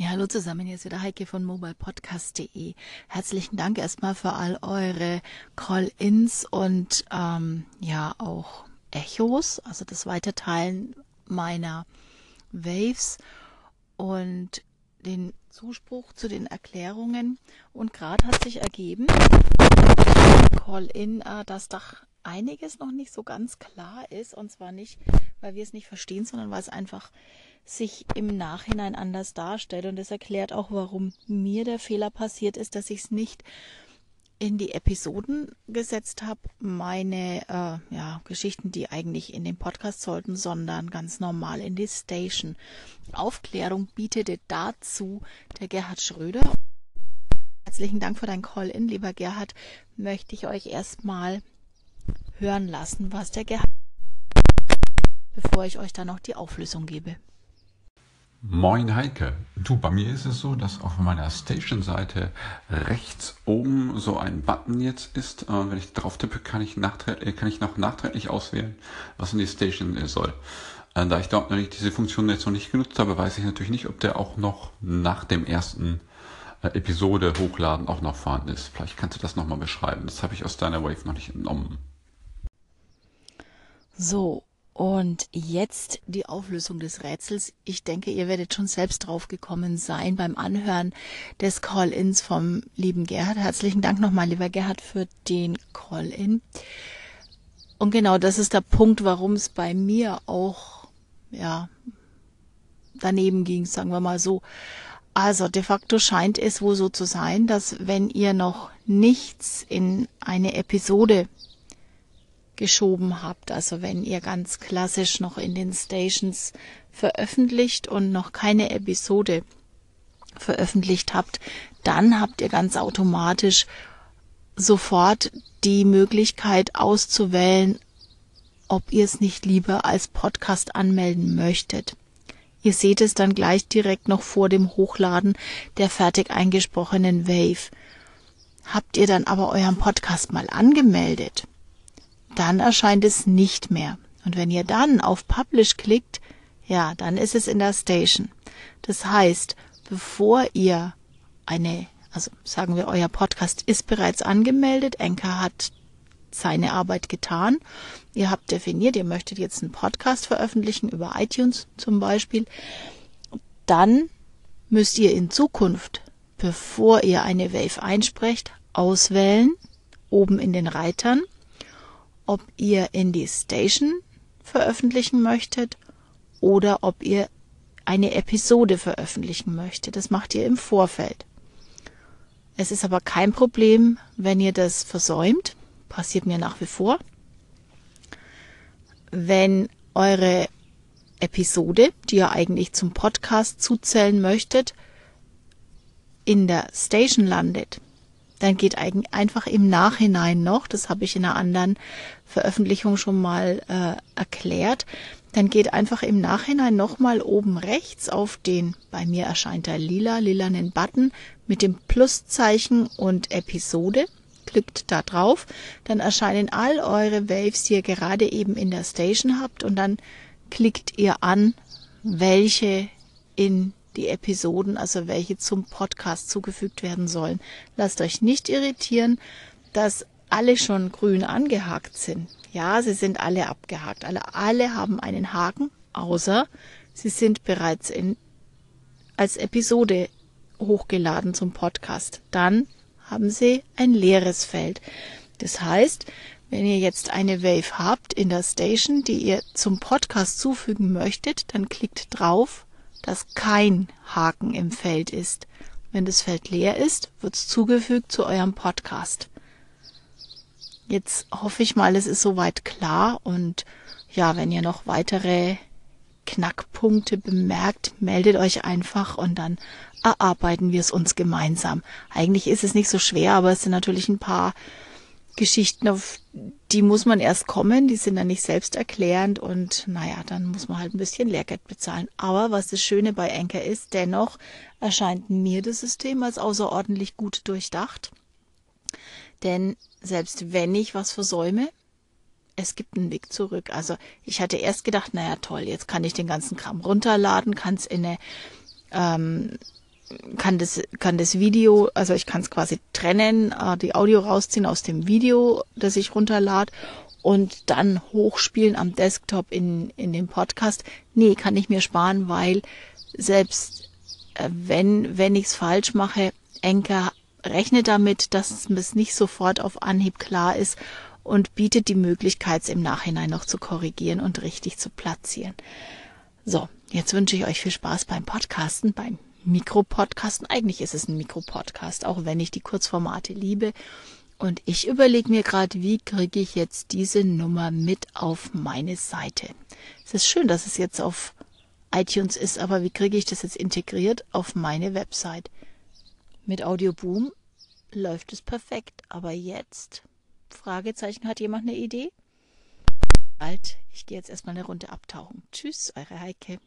Ja, hallo zusammen, hier ist wieder Heike von mobilepodcast.de. Herzlichen Dank erstmal für all eure Call-ins und ähm, ja auch Echos, also das Weiterteilen meiner Waves und den Zuspruch zu den Erklärungen. Und gerade hat sich ergeben, Call-in, äh, dass doch einiges noch nicht so ganz klar ist. Und zwar nicht, weil wir es nicht verstehen, sondern weil es einfach sich im Nachhinein anders darstellt. Und das erklärt auch, warum mir der Fehler passiert ist, dass ich es nicht in die Episoden gesetzt habe, meine äh, ja, Geschichten, die eigentlich in den Podcast sollten, sondern ganz normal in die Station. Aufklärung bietete dazu der Gerhard Schröder. Herzlichen Dank für dein Call-in, lieber Gerhard. Möchte ich euch erstmal hören lassen, was der Gerhard, bevor ich euch dann noch die Auflösung gebe. Moin Heike. Du, bei mir ist es so, dass auf meiner Station-Seite rechts oben so ein Button jetzt ist. Äh, wenn ich drauf tippe, kann ich, äh, kann ich noch nachträglich auswählen, was in die Station äh, soll. Da ich dort nicht diese Funktion jetzt noch nicht genutzt habe, weiß ich natürlich nicht, ob der auch noch nach dem ersten Episode hochladen auch noch vorhanden ist. Vielleicht kannst du das nochmal beschreiben. Das habe ich aus deiner Wave noch nicht entnommen. So, und jetzt die Auflösung des Rätsels. Ich denke, ihr werdet schon selbst drauf gekommen sein beim Anhören des Call-ins vom lieben Gerhard. Herzlichen Dank nochmal, lieber Gerhard, für den Call-in. Und genau das ist der Punkt, warum es bei mir auch, ja, daneben ging, sagen wir mal so. Also de facto scheint es wohl so zu sein, dass wenn ihr noch nichts in eine Episode geschoben habt. Also wenn ihr ganz klassisch noch in den Stations veröffentlicht und noch keine Episode veröffentlicht habt, dann habt ihr ganz automatisch sofort die Möglichkeit auszuwählen, ob ihr es nicht lieber als Podcast anmelden möchtet. Ihr seht es dann gleich direkt noch vor dem Hochladen der fertig eingesprochenen Wave. Habt ihr dann aber euren Podcast mal angemeldet, dann erscheint es nicht mehr. Und wenn ihr dann auf Publish klickt, ja, dann ist es in der Station. Das heißt, bevor ihr eine, also sagen wir, euer Podcast ist bereits angemeldet, Anchor hat seine Arbeit getan. Ihr habt definiert, ihr möchtet jetzt einen Podcast veröffentlichen über iTunes zum Beispiel. Dann müsst ihr in Zukunft, bevor ihr eine Wave einsprecht, auswählen, oben in den Reitern, ob ihr in die Station veröffentlichen möchtet oder ob ihr eine Episode veröffentlichen möchtet. Das macht ihr im Vorfeld. Es ist aber kein Problem, wenn ihr das versäumt. Passiert mir nach wie vor. Wenn eure Episode, die ihr eigentlich zum Podcast zuzählen möchtet, in der Station landet, dann geht einfach im Nachhinein noch, das habe ich in einer anderen Veröffentlichung schon mal äh, erklärt, dann geht einfach im Nachhinein nochmal oben rechts auf den, bei mir erscheint der lila, lilanen Button mit dem Pluszeichen und Episode. Klickt da drauf, dann erscheinen all eure Waves, die ihr gerade eben in der Station habt und dann klickt ihr an, welche in die Episoden, also welche zum Podcast zugefügt werden sollen. Lasst euch nicht irritieren, dass alle schon grün angehakt sind. Ja, sie sind alle abgehakt. Alle, alle haben einen Haken, außer sie sind bereits in, als Episode hochgeladen zum Podcast. Dann haben sie ein leeres Feld. Das heißt, wenn ihr jetzt eine Wave habt in der Station, die ihr zum Podcast zufügen möchtet, dann klickt drauf dass kein Haken im Feld ist. Wenn das Feld leer ist, wird es zugefügt zu eurem Podcast. Jetzt hoffe ich mal, es ist soweit klar und ja, wenn ihr noch weitere Knackpunkte bemerkt, meldet euch einfach und dann erarbeiten wir es uns gemeinsam. Eigentlich ist es nicht so schwer, aber es sind natürlich ein paar Geschichten, auf die muss man erst kommen, die sind dann nicht selbsterklärend und naja, dann muss man halt ein bisschen Lehrgeld bezahlen. Aber was das Schöne bei Anker ist, dennoch erscheint mir das System als außerordentlich gut durchdacht. Denn selbst wenn ich was versäume, es gibt einen Weg zurück. Also ich hatte erst gedacht, naja toll, jetzt kann ich den ganzen Kram runterladen, kann es in eine ähm, kann das, kann das Video, also ich kann es quasi trennen, äh, die Audio rausziehen aus dem Video, das ich runterlade und dann hochspielen am Desktop in, in den Podcast. Nee, kann ich mir sparen, weil selbst äh, wenn, wenn ich es falsch mache, Enker rechnet damit, dass es nicht sofort auf Anhieb klar ist und bietet die Möglichkeit, es im Nachhinein noch zu korrigieren und richtig zu platzieren. So, jetzt wünsche ich euch viel Spaß beim Podcasten, beim Mikropodcasten. Eigentlich ist es ein Mikropodcast, auch wenn ich die Kurzformate liebe. Und ich überlege mir gerade, wie kriege ich jetzt diese Nummer mit auf meine Seite. Es ist schön, dass es jetzt auf iTunes ist, aber wie kriege ich das jetzt integriert auf meine Website? Mit Audioboom läuft es perfekt, aber jetzt? Fragezeichen, hat jemand eine Idee? Bald, ich gehe jetzt erstmal eine Runde abtauchen. Tschüss, eure Heike.